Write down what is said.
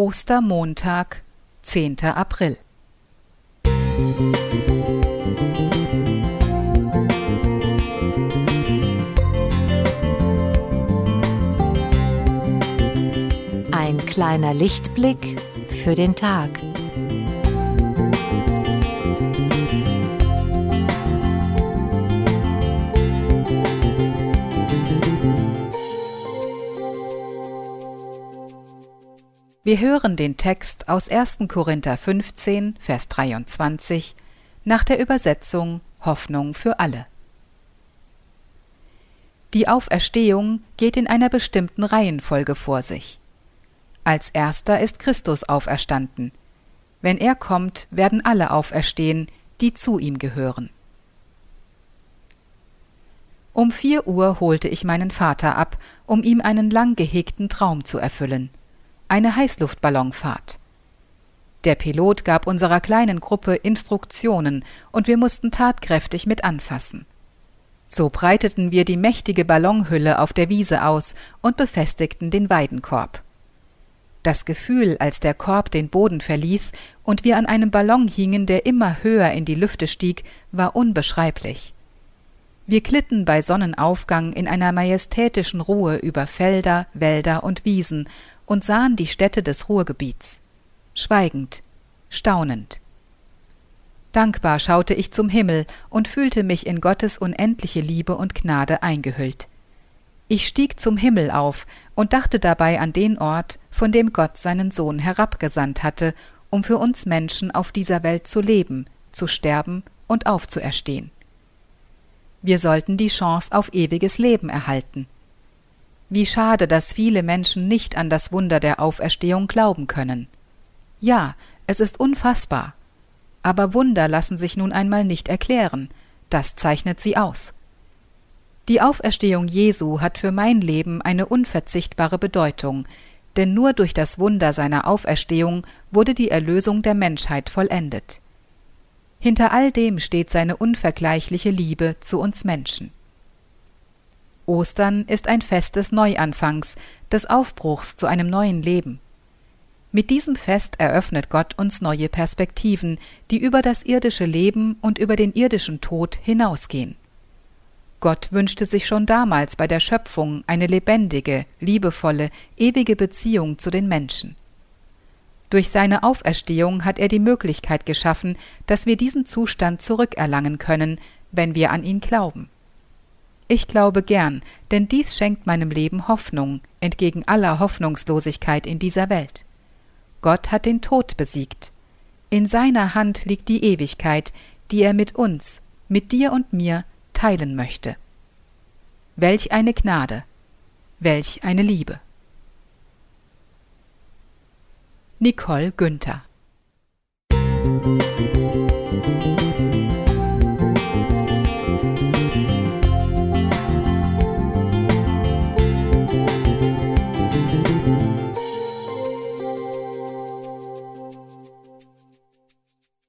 Ostermontag, 10. April. Ein kleiner Lichtblick für den Tag. Wir hören den Text aus 1. Korinther 15, Vers 23 nach der Übersetzung Hoffnung für alle. Die Auferstehung geht in einer bestimmten Reihenfolge vor sich. Als erster ist Christus auferstanden. Wenn er kommt, werden alle auferstehen, die zu ihm gehören. Um vier Uhr holte ich meinen Vater ab, um ihm einen lang gehegten Traum zu erfüllen eine Heißluftballonfahrt. Der Pilot gab unserer kleinen Gruppe Instruktionen und wir mussten tatkräftig mit anfassen. So breiteten wir die mächtige Ballonhülle auf der Wiese aus und befestigten den Weidenkorb. Das Gefühl, als der Korb den Boden verließ und wir an einem Ballon hingen, der immer höher in die Lüfte stieg, war unbeschreiblich. Wir glitten bei Sonnenaufgang in einer majestätischen Ruhe über Felder, Wälder und Wiesen und sahen die Städte des Ruhrgebiets. Schweigend, staunend. Dankbar schaute ich zum Himmel und fühlte mich in Gottes unendliche Liebe und Gnade eingehüllt. Ich stieg zum Himmel auf und dachte dabei an den Ort, von dem Gott seinen Sohn herabgesandt hatte, um für uns Menschen auf dieser Welt zu leben, zu sterben und aufzuerstehen. Wir sollten die Chance auf ewiges Leben erhalten. Wie schade, dass viele Menschen nicht an das Wunder der Auferstehung glauben können. Ja, es ist unfassbar. Aber Wunder lassen sich nun einmal nicht erklären, das zeichnet sie aus. Die Auferstehung Jesu hat für mein Leben eine unverzichtbare Bedeutung, denn nur durch das Wunder seiner Auferstehung wurde die Erlösung der Menschheit vollendet. Hinter all dem steht seine unvergleichliche Liebe zu uns Menschen. Ostern ist ein Fest des Neuanfangs, des Aufbruchs zu einem neuen Leben. Mit diesem Fest eröffnet Gott uns neue Perspektiven, die über das irdische Leben und über den irdischen Tod hinausgehen. Gott wünschte sich schon damals bei der Schöpfung eine lebendige, liebevolle, ewige Beziehung zu den Menschen. Durch seine Auferstehung hat er die Möglichkeit geschaffen, dass wir diesen Zustand zurückerlangen können, wenn wir an ihn glauben. Ich glaube gern, denn dies schenkt meinem Leben Hoffnung, entgegen aller Hoffnungslosigkeit in dieser Welt. Gott hat den Tod besiegt. In seiner Hand liegt die Ewigkeit, die er mit uns, mit dir und mir teilen möchte. Welch eine Gnade, welch eine Liebe. Nicole Günther